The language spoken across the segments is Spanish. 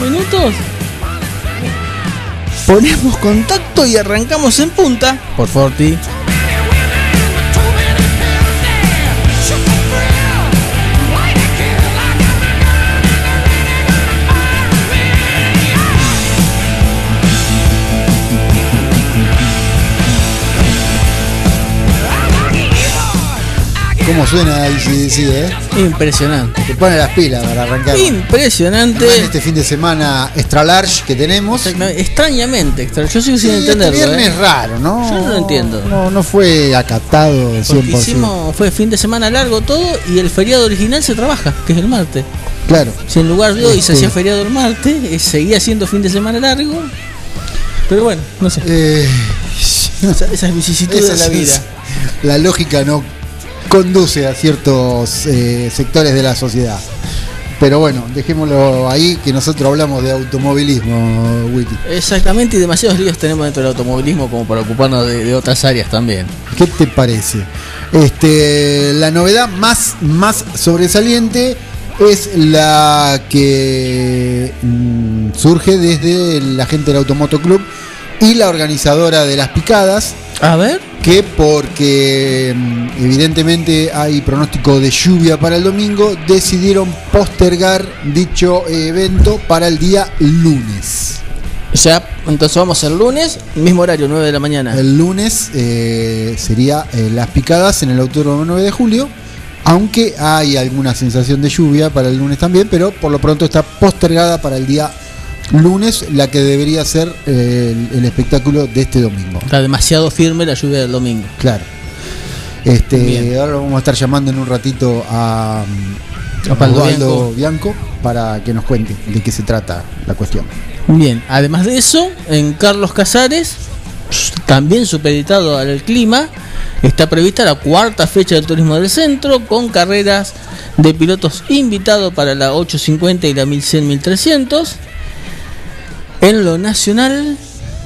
Minutos. Ponemos contacto y arrancamos en punta por Forti. ¿Cómo suena ICDC, eh? Impresionante. Te pone las pilas para arrancar. Impresionante. En este fin de semana extra large que tenemos. Extrañamente, extra. Yo sigo sin Sí, entenderlo. Este viernes ¿eh? raro, ¿no? Yo no lo entiendo. No, no fue acatado 100%. Porque hicimos, fue fin de semana largo todo y el feriado original se trabaja, que es el martes. Claro. Si en lugar de hoy se Este- hacía feriado el martes, eh, seguía siendo fin de semana largo. Pero bueno, no sé. Eh, Esa- esas vicisitudes de la vida. La lógica no conduce a ciertos eh, sectores de la sociedad. Pero bueno, dejémoslo ahí, que nosotros hablamos de automovilismo, Witty. Exactamente, y demasiados líos tenemos dentro del automovilismo como para ocuparnos de, de otras áreas también. ¿Qué te parece? Este, la novedad más, más sobresaliente es la que mm, surge desde la gente del Automoto Club y la organizadora de las picadas, A ver, que porque mm, evidentemente hay pronóstico de lluvia para el domingo, decidieron postergar dicho evento para el día lunes. o sea, entonces vamos el lunes, mismo horario, 9 de la mañana. El lunes eh, sería eh, las picadas en el Autódromo 9 de julio, aunque hay alguna sensación de lluvia para el lunes también, pero por lo pronto está postergada para el día lunes, la que debería ser eh, el, el espectáculo de este domingo. Está demasiado firme la lluvia del domingo. Claro. Este, Bien. ahora lo vamos a estar llamando en un ratito a, A Osvaldo Bianco para que nos cuente de qué se trata la cuestión. Bien, además de eso, en Carlos Casares, también supeditado al clima, está prevista la cuarta fecha del turismo del centro con carreras de pilotos invitados para la 850 y la 1100-1300. En lo nacional,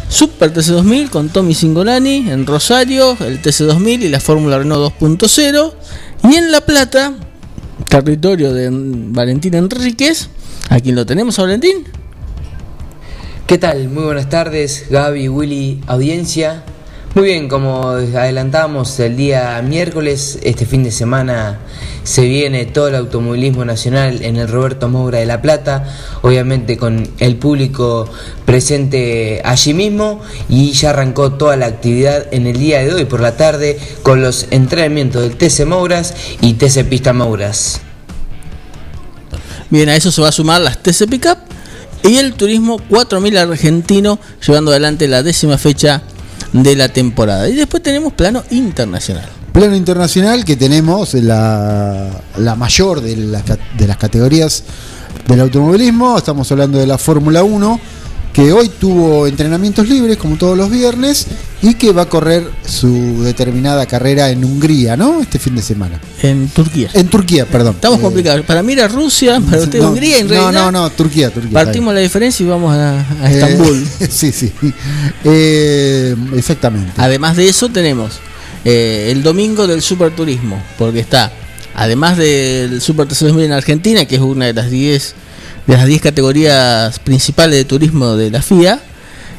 Super TC2000 con Tommy Singolani en Rosario, el TC2000 y la Fórmula Renault 2.0. Y en La Plata, territorio de Valentín Enríquez, a quien lo tenemos a Valentín. ¿Qué tal? Muy buenas tardes, Gaby, Willy, audiencia. Muy bien, como adelantamos el día miércoles, este fin de semana se viene todo el automovilismo nacional en el Roberto Moura de La Plata, obviamente con el público presente allí mismo y ya arrancó toda la actividad en el día de hoy por la tarde con los entrenamientos del TC Mouras y TC Pista Mouras. Bien, a eso se va a sumar las TC Pickup y el Turismo 4000 argentino llevando adelante la décima fecha de la temporada. Y después tenemos plano internacional. Plano internacional que tenemos la, la mayor de ca- de las categorías del automovilismo, estamos hablando de la Fórmula 1, que hoy tuvo entrenamientos libres como todos los viernes y que va a correr su determinada carrera en Hungría, ¿no? Este fin de semana. En Turquía. En Turquía, perdón. Estamos Eh, complicados. Para mí era Rusia, para usted no, Hungría, en no, realidad. no, no, Turquía, Turquía. Partimos la diferencia y vamos a, a Eh, Estambul. sí, sí. Eh, exactamente. Además de eso tenemos eh, el domingo del Superturismo, porque está, además del Super TC2000 en Argentina, que es una de las 10 de las 10 categorías principales de turismo de la FIA,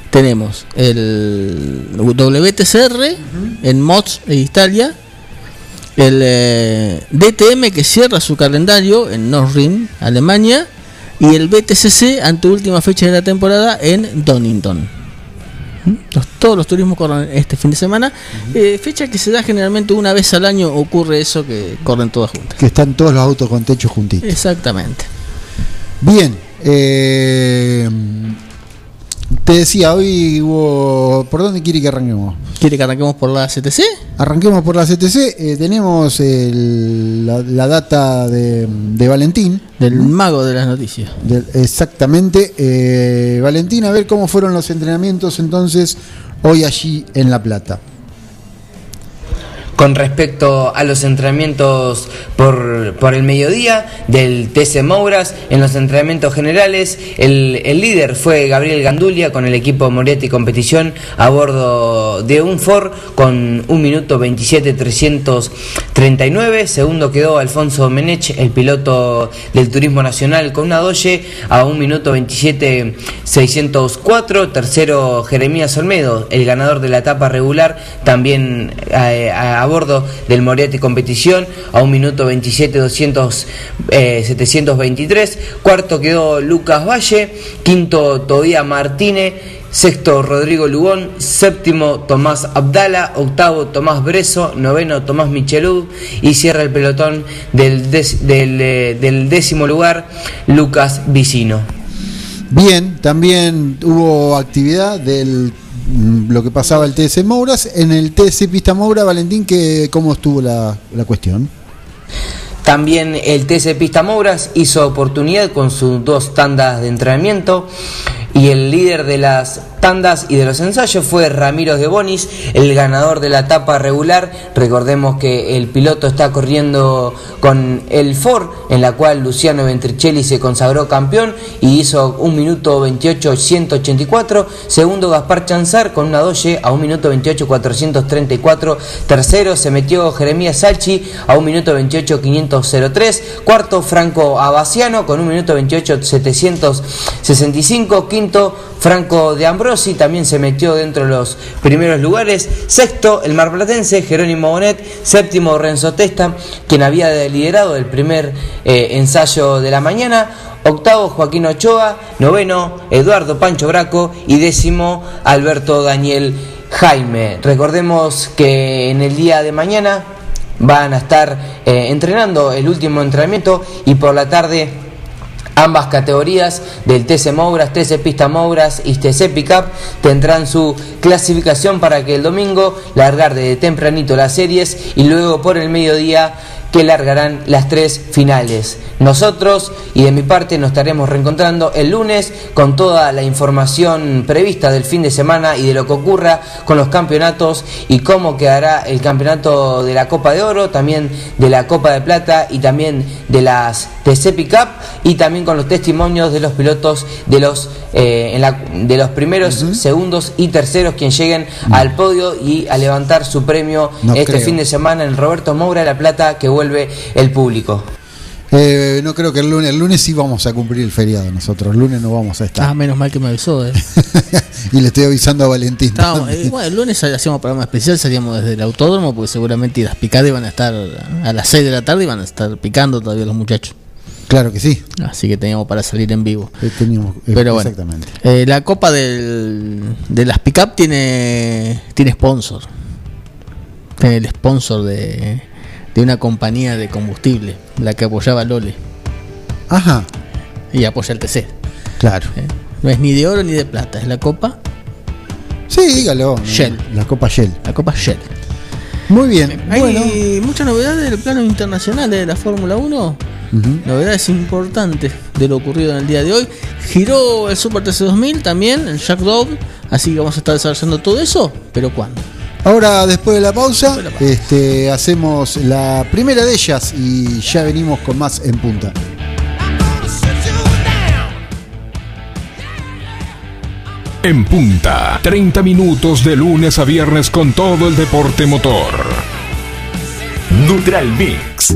tenemos el WTCR en Mods e Italia, el eh, DTM que cierra su calendario en Norrin, Alemania, y el BTCC ante última fecha de la temporada en Donington. Los- todos los turismos corren este fin de semana, Eh, fecha que se da generalmente una vez al año, ocurre eso que corren todas juntas. Que están todos los autos con techo juntitos. Exactamente. Bien, eh, te decía, hoy hubo... ¿Por dónde quiere que arranquemos? ¿Quiere que arranquemos por la CTC? Arranquemos por la CTC. eh, tenemos el- la, la data de, de Valentín. Del mago de las noticias. Del- exactamente. eh, Valentín, a ver cómo fueron los entrenamientos entonces hoy allí en La Plata. Con respecto a los entrenamientos por, por el mediodía del TC Mouras, en los entrenamientos generales, el, el líder fue Gabriel Gandulia con el equipo Moretti Competición a bordo de un Ford con 1 minuto 27 339. Segundo quedó Alfonso Menech, el piloto del Turismo Nacional con una Doge a 1 minuto 27 604. Tercero Jeremías Olmedo, el ganador de la etapa regular, también eh, a, a bordo del Moriarty Competición a 1 minuto 27 200, eh, 723. Cuarto quedó Lucas Valle. Quinto Todía Martínez. Sexto Rodrigo Lugón, séptimo Tomás Abdala, octavo Tomás Breso, noveno Tomás Michelud y cierra el pelotón del, eh, décimo lugar Lucas Vicino. Bien, también hubo actividad del lo que pasaba el TS Mouras. En el TS Pista Moura, Valentín, que, ¿cómo estuvo la, la cuestión? También el TC Pista Mouras hizo oportunidad con sus dos tandas de entrenamiento y el líder de las tandas y de los ensayos fue Ramiro de Bonis, el ganador de la etapa regular. Recordemos que el piloto está corriendo con el Ford, en la cual Luciano Ventricelli se consagró campeón y hizo un minuto 28 184. Segundo Gaspar Chanzar con una Doge a un minuto 28 434. Tercero se metió Jeremías Salchi a un minuto 28 503. Cuarto Franco Abaciano con un minuto 28 765. Quinto Franco de Ambrosi también se metió dentro de los primeros lugares. Sexto el marplatense Jerónimo Bonet. Séptimo Renzo Testa, quien había liderado el primer eh, ensayo de la mañana. Octavo Joaquín Ochoa, noveno Eduardo Pancho Braco y décimo Alberto Daniel Jaime. Recordemos que en el día de mañana van a estar eh, entrenando el último entrenamiento y por la tarde ambas categorías del TC Mouras, TC Pista Mouras y TC Pickup tendrán su clasificación para que el domingo largar de tempranito las series y luego por el mediodía que largarán las tres finales. Nosotros y de mi parte nos estaremos reencontrando el lunes con toda la información prevista del fin de semana y de lo que ocurra con los campeonatos y cómo quedará el campeonato de la Copa de Oro, también de la Copa de Plata y también de las TC Pickup y también con los testimonios de los pilotos de los eh, en la- de los primeros, segundos y terceros quien lleguen al podio y a levantar su premio No este creo. fin de semana en Roberto Moura de la Plata que vuelve el público. Eh, no creo que el lunes, el lunes sí vamos a cumplir el feriado nosotros, el lunes no vamos a Ah, estar. menos mal que me avisó. eh. y le estoy avisando a Valentín. Eh, bueno, el lunes hacíamos programa especial, salíamos desde el autódromo, porque seguramente las picadas iban a estar a las 6 de la tarde, iban a estar picando todavía los muchachos. Claro que sí, Así que teníamos para salir en vivo. eh, teníamos, eh, Pero bueno, exactamente. eh, la copa del, de las pick-up tiene, tiene sponsor. Tiene el sponsor de, de una compañía de combustible, la que apoyaba a Lole. Ajá, Y apoya el TC. claro. ¿eh? No es ni de oro ni de plata, es la copa, Sí, dígalo. Shell. La Copa Shell. la copa Shell. Muy bien. Hay bueno. muchas novedades del plano internacional de la Fórmula 1. Ujú. Novedades importantes de lo ocurrido en el día de hoy. Giró el Super TC 2000 también, el Jack Dove. Así que vamos a estar desarrollando todo eso. Pero ¿cuándo? Ahora, después de la pausa, Después de la pausa. Este, hacemos la primera de ellas y ya venimos con más en punta. En punta, 30 minutos de lunes a viernes con todo el deporte motor. Neutral Mix.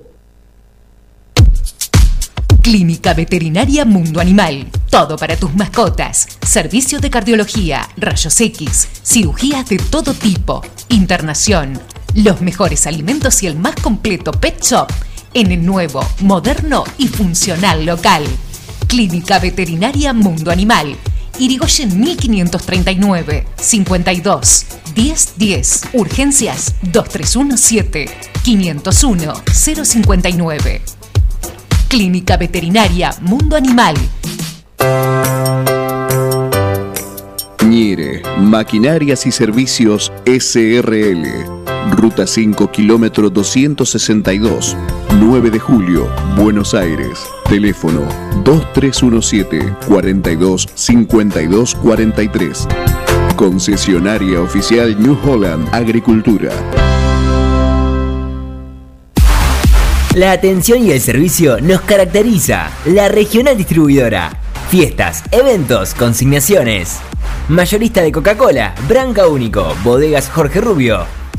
Clínica Veterinaria Mundo Animal. Todo para tus mascotas. Servicio de cardiología, rayos X, cirugías de todo tipo, internación, los mejores alimentos y el más completo pet shop en el nuevo, moderno y funcional local. Clínica Veterinaria Mundo Animal. Irigoyen 1539 52 1010. Urgencias 2317 501 059. Clínica Veterinaria Mundo Animal. Ñire, Maquinarias y Servicios SRL. Ruta 5, kilómetro 262. 9 de julio, Buenos Aires. Teléfono 2317 42 52 43. Concesionaria oficial New Holland Agricultura. La atención y el servicio nos caracteriza. La regional distribuidora. Fiestas, eventos, consignaciones. Mayorista de Coca-Cola, Branca Único, Bodegas Jorge Rubio,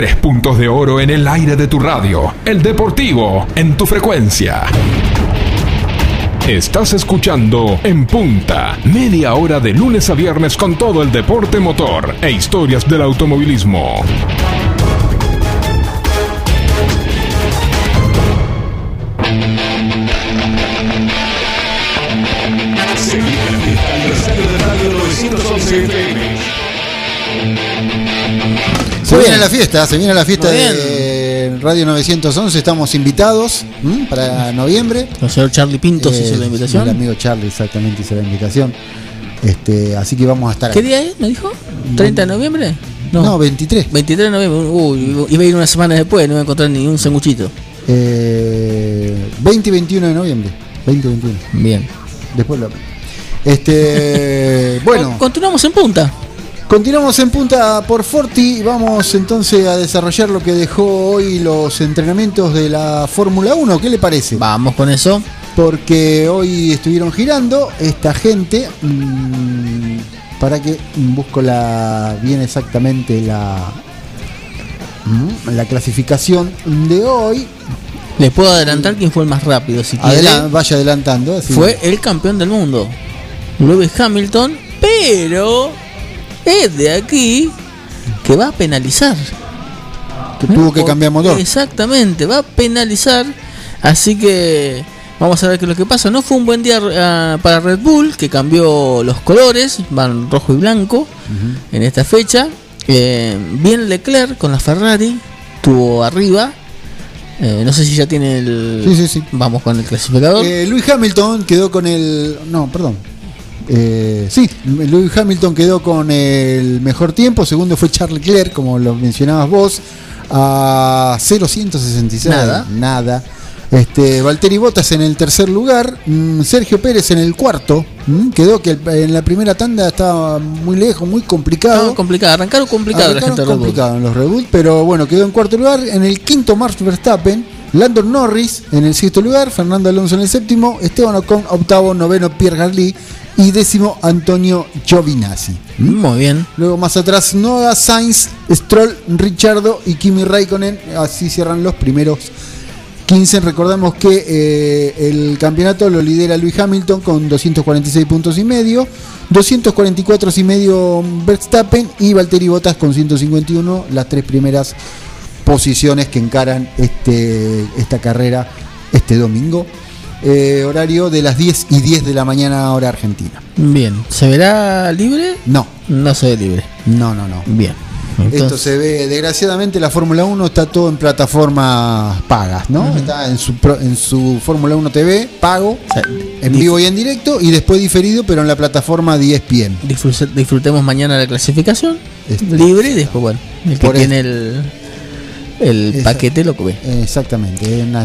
Tres puntos de oro en el aire de tu radio. El deportivo en tu frecuencia. Estás escuchando En Punta, media hora de lunes a viernes con todo el deporte motor e historias del automovilismo. Se viene la fiesta, se viene la fiesta de Radio 911, estamos invitados ¿m? para noviembre. El señor Charlie Pintos hizo la invitación. El amigo Charlie exactamente hizo la invitación. Este, así que vamos a estar ¿Qué día es? ¿Me dijo? ¿30 de noviembre? No, 23. 23 de noviembre. Uy, iba a ir una semana después, no iba a encontrar ni un sanguchito. Eh, 20 y 21 de noviembre. 20 y 21. Bien. Después lo. Este. bueno. Continuamos en punta. Continuamos en punta por Forti y vamos entonces a desarrollar lo que dejó hoy los entrenamientos de la Fórmula 1. ¿Qué le parece? Vamos con eso. Porque hoy estuvieron girando esta gente. mmm, para que busco la bien exactamente la mm, la clasificación de hoy. Le puedo adelantar quién fue el más rápido, si vaya adelantando. así. Fue el campeón del mundo, Lewis Hamilton, pero es de aquí que va a penalizar. que tuvo que cambiar motor. Exactamente, va a penalizar. Así que vamos a ver qué es lo que pasa. No fue un buen día ah, para Red Bull, que cambió los colores, van rojo y blanco en esta fecha. Eh, bien Leclerc con la Ferrari, tuvo arriba. Eh, no sé si ya tiene el. Sí, sí, sí. Vamos con el clasificador. Eh, Lewis Hamilton quedó con el. No, perdón. Eh, sí, Lewis Hamilton quedó con el mejor tiempo. Segundo fue Charles Leclerc, como lo mencionabas vos, a 0.166. Nada. Nada. Este, Valtteri Bottas en el tercer lugar, mm, Sergio Pérez en el cuarto, mm, quedó que en la primera tanda estaba muy lejos, muy complicado. Estaba complicado, arrancaron complicado la gente complicado en los Red pero bueno, quedó en cuarto lugar. En el quinto, Max Verstappen. Landon Norris en el sexto lugar. Fernando Alonso en el séptimo. Esteban Ocon, octavo. Noveno, Pierre Gasly. Y décimo, Antonio Giovinazzi. Muy bien. Luego más atrás, Noah Sainz, Stroll, Richardo y Kimi Raikkonen. Así cierran los primeros 15. Recordamos que eh, el campeonato lo lidera Luis Hamilton con 246 puntos y medio, 244 y medio Verstappen y Valtteri Bottas con 151, las tres primeras posiciones que encaran este, esta carrera este domingo. Eh, horario de las 10 y 10 de la mañana hora argentina. Bien, ¿se verá libre? No, No se ve libre. no, no, no. Bien. Esto se ve, desgraciadamente la Fórmula 1 está todo en plataformas pagas, ¿no? Está en su, en su Fórmula 1 TV, pago, o sea, en vivo y en directo, y después diferido, pero en la plataforma E 10 PM. disfrute- disfrutemos mañana la clasificación Este. libre y después, bueno, el que Por tiene el, el Esa- paquete lo que ve. Exactamente, es, una-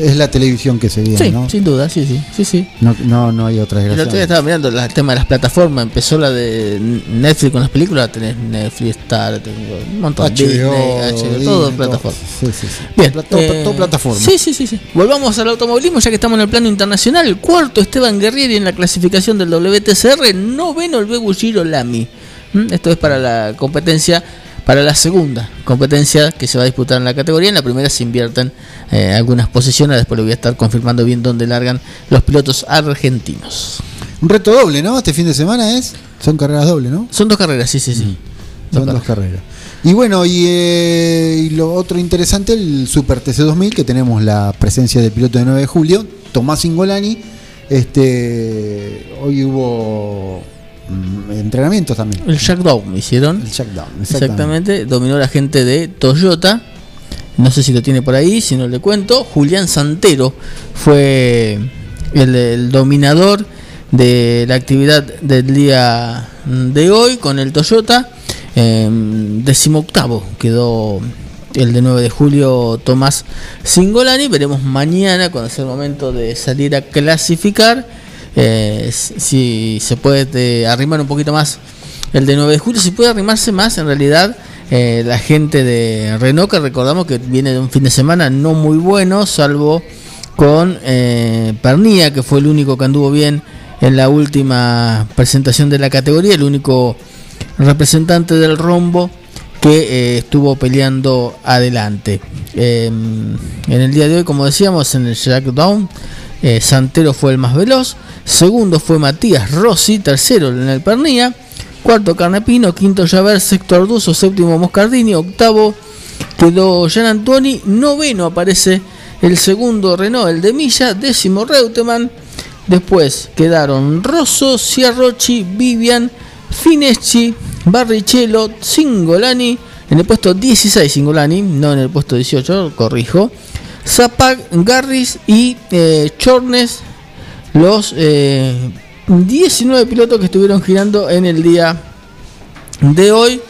es la televisión que se viene, Sí, ¿no? sin duda, sí, sí, sí, sí. No, no, no hay otra El otro día estaba mirando la- el tema de las plataformas, empezó la de Netflix con las películas, tenés Netflix, Star, tenés un montón, HBO, Disney, HBO, Disney, todo todo. plataforma. Sí, sí, sí. Bien, todo, eh, todo plataforma. Sí, sí, sí, sí. Volvamos al automovilismo, ya que estamos en el plano internacional. El cuarto, Esteban Guerrieri en la clasificación del WTCR. Noveno, el Bebu Giro Lamy. ¿Mm? Esto es para la competencia, para la segunda competencia que se va a disputar en la categoría. En la primera se invierten eh, algunas posiciones. Después le voy a estar confirmando bien dónde largan los pilotos argentinos. Un reto doble, ¿no? Este fin de semana es. Son carreras doble, ¿no? Son dos carreras, sí, sí, sí. Son dos carreras. Y bueno, y, eh, y lo otro interesante, el Super TC2000, que tenemos la presencia del piloto de 9 de julio, Tomás Ingolani. Este, hoy hubo mm, entrenamientos también. El Shackdown hicieron. El Shackdown, Exactamente. Dominó la gente de Toyota. No sé si lo tiene por ahí, si no le cuento. Julián Santero fue el, el dominador de la actividad del día de hoy con el Toyota. Eh, decimoctavo quedó el de 9 de julio Tomás Singolani. Veremos mañana cuando sea el momento de salir a clasificar. Eh, si se puede eh, arrimar un poquito más el de 9 de julio. Si puede arrimarse más, en realidad, eh, la gente de Renault, que recordamos que viene de un fin de semana no muy bueno, salvo con eh, Pernía, que fue el único que anduvo bien en la última presentación de la categoría, el único representante del rombo que estuvo peleando adelante. Eh, en el día de hoy, como decíamos, en el Jackdown, eh, Santero fue el más veloz, segundo fue Matías Rossi, tercero en el Pernía, cuarto Carnepino, quinto Javert, sexto Arduzo, séptimo Moscardini, octavo quedó Jean Antoni, noveno aparece el segundo Renault, el de Milla, décimo Reutemann, después quedaron Rosso, Ciarrochi, Vivian, Fineschi, Barrichello, Singolani, en el puesto 16 Singolani, no en el puesto 18, corrijo, Zapag, Garris y eh, Chornes, los eh, 19 pilotos que estuvieron girando en el día de hoy.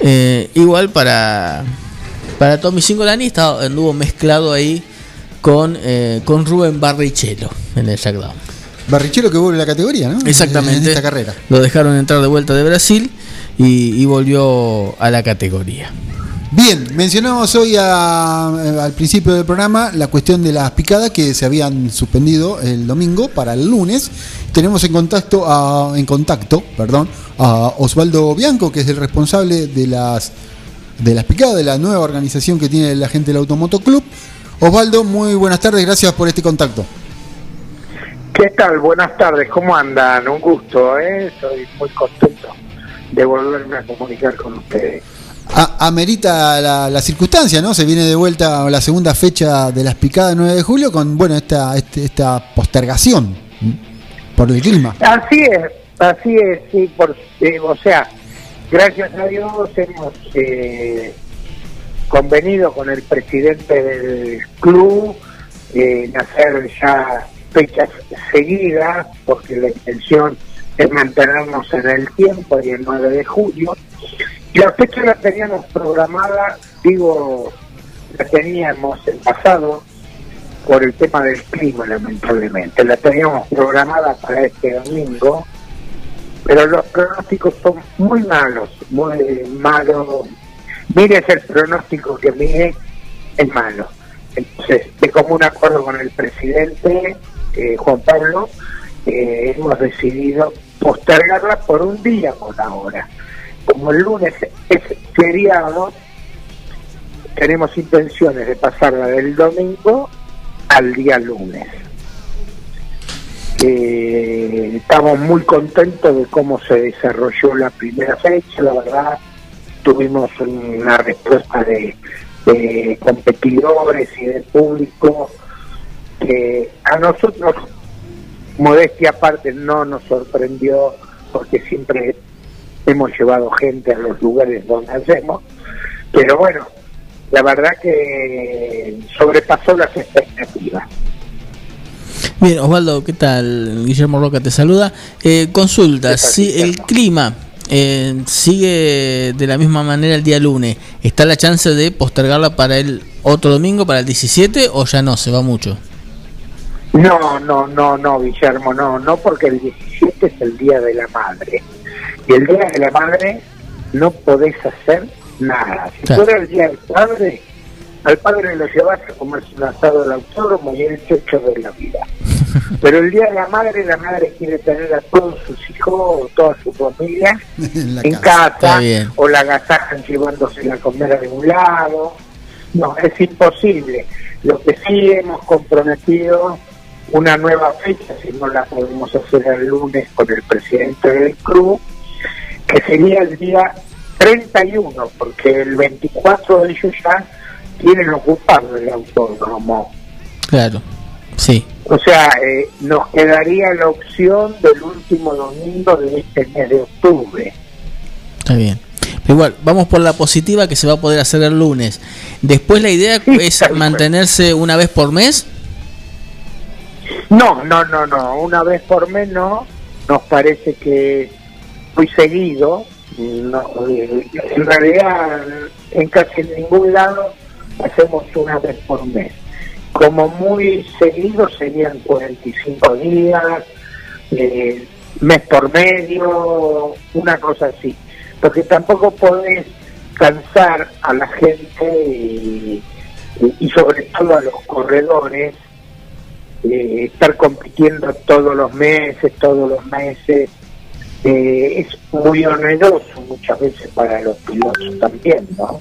Eh, igual para para Tommy Singolani estaba, anduvo mezclado ahí con, eh, con Rubén Barrichello en el SmackDown. Barrichello que vuelve a la categoría, ¿no? Exactamente. En esta carrera. Lo dejaron entrar de vuelta de Brasil y, y volvió a la categoría. Bien, mencionamos hoy a- eh, al principio del programa la cuestión de las picadas que se habían suspendido el domingo para el lunes. Tenemos en contacto a, en contacto, perdón, a Osvaldo Bianco, que es el responsable de las de las picadas de la nueva organización que tiene la gente del Automoto Club. Osvaldo, muy buenas tardes, gracias por este contacto. ¿Qué tal? Buenas tardes, ¿cómo andan? Un gusto, ¿eh? Estoy muy contento de volverme a comunicar con ustedes. A- amerita la, circunstancia, ¿no? Se viene de vuelta la segunda fecha de las picadas 9 de julio con, bueno, esta, este- esta postergación por el clima. Así es, así es, sí, por, eh, o sea, gracias a Dios hemos eh, convenido con el presidente del club eh, en hacer ya fechas seguidas, porque la intención es mantenernos en el tiempo y el 9 de julio. La fecha la teníamos programada, digo, la teníamos el pasado por el tema del clima, lamentablemente. La teníamos programada para este domingo, pero los pronósticos son muy malos, muy malos. Mire el pronóstico que mire, es malo. Entonces, de común acuerdo con el presidente eh, Juan Pablo, eh, hemos decidido postergarla por un día por ahora. Como el lunes es feriado, tenemos intenciones de pasarla del domingo al día lunes. Eh, estamos muy contentos de cómo se desarrolló la primera fecha, la verdad tuvimos una respuesta de, competidores y de público que a nosotros, modestia aparte, no nos sorprendió porque siempre hemos llevado gente a los lugares donde hacemos, pero bueno, la verdad que sobrepasó las expectativas. Bien, Osvaldo, ¿qué tal? Guillermo Roca te saluda. Eh, consulta, si el clima eh, sigue de la misma manera el día lunes, ¿está la chance de postergarla para el otro domingo, para el 17 o ya no, se va mucho? No, no, no, no, Guillermo, no, no, porque el 17 es el Día de la Madre. Y el Día de la Madre no podés hacer nada. Si Claro. fuera el Día del Padre, al padre lo llevas a comerse un asado del autódromo y el chocho de la vida. Pero el Día de la Madre, la madre quiere tener a todos sus hijos, toda su familia en la en casa. O la agasajan llevándose a comer a un lado. No, es imposible. Lo que sí hemos comprometido una nueva fecha, si no la podemos hacer el lunes con el presidente del club, que sería el día 31, porque el 24 de ellos ya tienen ocupado el autódromo. Claro, sí. O sea, eh, nos quedaría la opción del último domingo de este mes de octubre. Está bien. Pero igual, vamos por la positiva que se va a poder hacer el lunes. Después la idea es mantenerse una vez por mes. No, no, no, no. Una vez por mes no. Nos parece que muy seguido. No, eh, en realidad, en casi ningún lado hacemos una vez por mes. Como muy seguido serían 45 días, eh, mes por medio, una cosa así. Porque tampoco podés cansar a la gente y, sobre todo a los corredores eh, estar compitiendo todos los meses, todos los meses, eh, es muy oneroso muchas veces para los pilotos también, ¿no?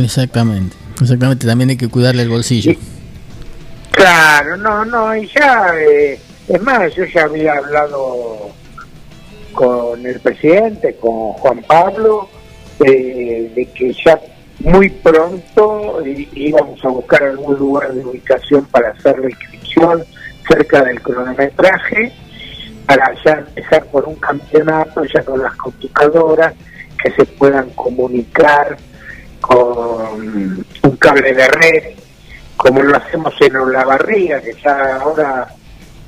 Exactamente. Exactamente, también hay que cuidarle el bolsillo. Claro, no, no, y ya, eh, es más, yo ya había hablado con el presidente, con Juan Pablo, eh, de que ya muy pronto íbamos a buscar algún lugar de ubicación para hacer la inscripción cerca del cronometraje, para ya empezar por un campeonato ya con las computadoras que se puedan comunicar con un cable de red, como lo hacemos en Olavarría, que ya ahora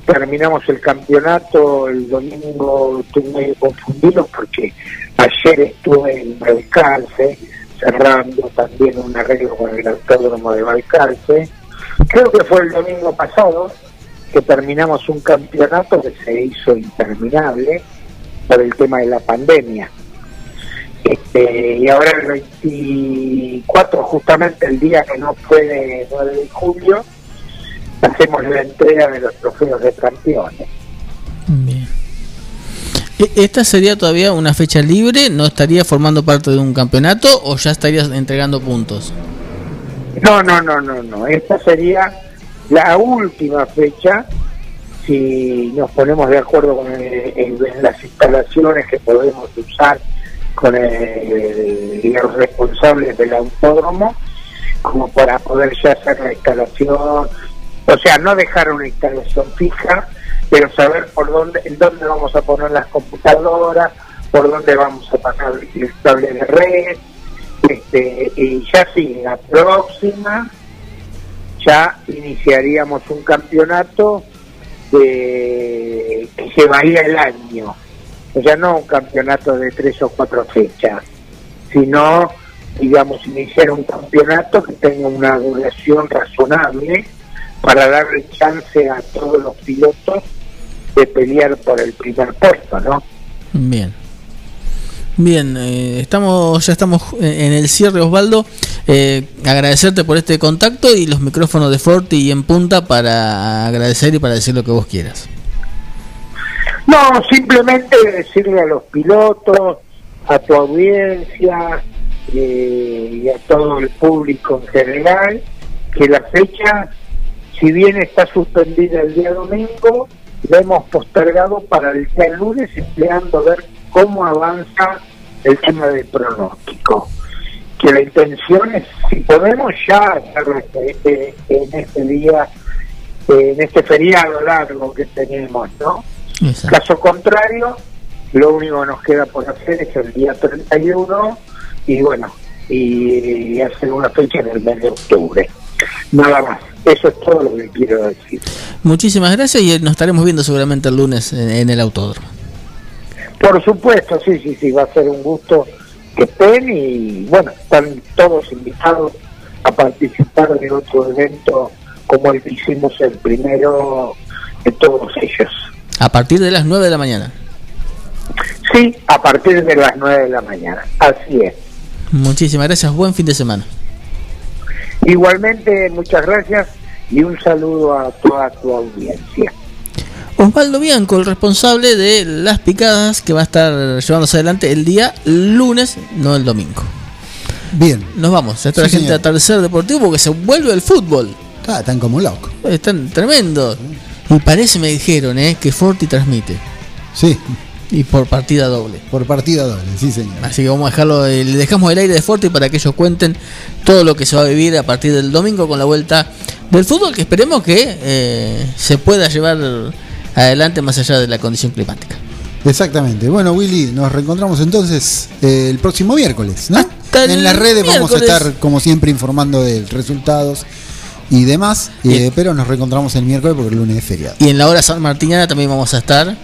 terminamos el campeonato el domingo, estoy medio confundido porque Ayer estuve en Balcarce, cerrando también un arreglo con el autódromo de Balcarce. Creo que fue el domingo pasado que terminamos un campeonato que se hizo interminable por el tema de la pandemia. Este, y ahora el 24, justamente el día que no fue de 9 de julio, hacemos la entrega de los trofeos de campeones. Bien. E- ¿Esta sería todavía una fecha libre? ¿No estaría formando parte de un campeonato o ya estarías entregando puntos? No, no, no, no, no. Esta sería la última fecha si nos ponemos de acuerdo con las instalaciones que podemos usar con el- los responsables del autódromo como para poder ya hacer la instalación o sea no dejar una instalación fija pero saber por dónde en dónde vamos a poner las computadoras por dónde vamos a pasar el cable de red este y ya sí la próxima ya iniciaríamos un campeonato de, que llevaría el año. O sea, no un campeonato de tres o cuatro fechas, sino, digamos, iniciar un campeonato que tenga una duración razonable para darle chance a todos los pilotos de pelear por el primer puesto, ¿no? Bien. Bien, eh, estamos ya estamos en el cierre, Osvaldo. Eh, agradecerte por este contacto y los micrófonos de Forti y en punta para agradecer y para decir lo que vos quieras. No, simplemente decirle a los pilotos, a tu audiencia eh, y a todo el público en general que la fecha, si bien está suspendida el día domingo, la hemos postergado para el día lunes empleando ver cómo avanza el tema del pronóstico. Que la intención es, si podemos ya hacerlo este- en este día, eh, en este feriado largo que tenemos, ¿no? Caso contrario, lo único que nos queda por hacer es el día 31 y bueno, y, y hacer una fecha en el mes de octubre. Nada más, eso es todo lo que quiero decir. Muchísimas gracias y nos estaremos viendo seguramente el lunes en, en el autódromo. Por supuesto, sí, sí, sí, va a ser un gusto que estén y bueno, están todos invitados a participar de otro evento como el que hicimos el primero de todos ellos. A partir de las 9 de la mañana. Sí, a partir de las 9 de la mañana, así es. Muchísimas gracias, buen fin de semana. Igualmente, muchas gracias y un saludo a toda tu audiencia. Osvaldo Bianco, el responsable de las picadas que va a estar llevándose adelante el día lunes, no el domingo. Bien. Nos vamos. Esto Sí, es la gente de señor. Atardecer Deportivo porque se vuelve el fútbol. Ah, están como locos. Están tremendos. Y parece, me dijeron, ¿eh? que Forti transmite. Sí. Y por partida doble. Por partida doble, sí, señor. Así que vamos a dejarlo, eh, le dejamos el aire de Forti para que ellos cuenten todo lo que se va a vivir a partir del domingo con la vuelta del fútbol, que esperemos que eh, se pueda llevar adelante más allá de la condición climática. Exactamente. Bueno, Willy, nos reencontramos entonces eh, el próximo miércoles, ¿no? En las redes vamos a estar, como siempre, informando de resultados y demás. eh, pero nos reencontramos el miércoles porque el lunes es feriado. Y en la hora San Martiniana también vamos a estar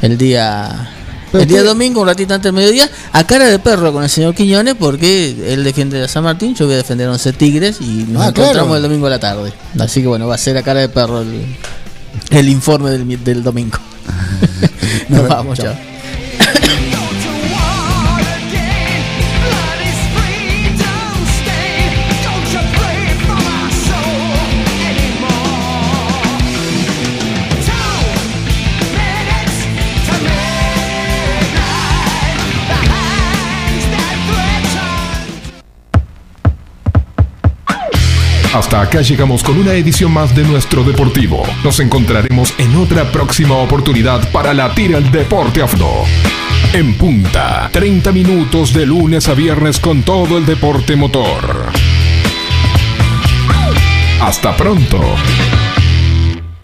el día el día domingo, un ratito antes del mediodía, a cara de perro con el señor Quiñones, porque él defiende a San Martín, yo voy a defender a 11 Tigres y nos Ah, encontramos claro. el domingo a la tarde. Así que bueno, va a ser a cara de perro el, el informe del, del domingo. Nos vamos, chao. Hasta acá llegamos con una edición más de nuestro Deportivo. Nos encontraremos en otra próxima oportunidad para latir el deporte afro. En punta, 30 minutos de lunes a viernes con todo el deporte motor. Hasta pronto.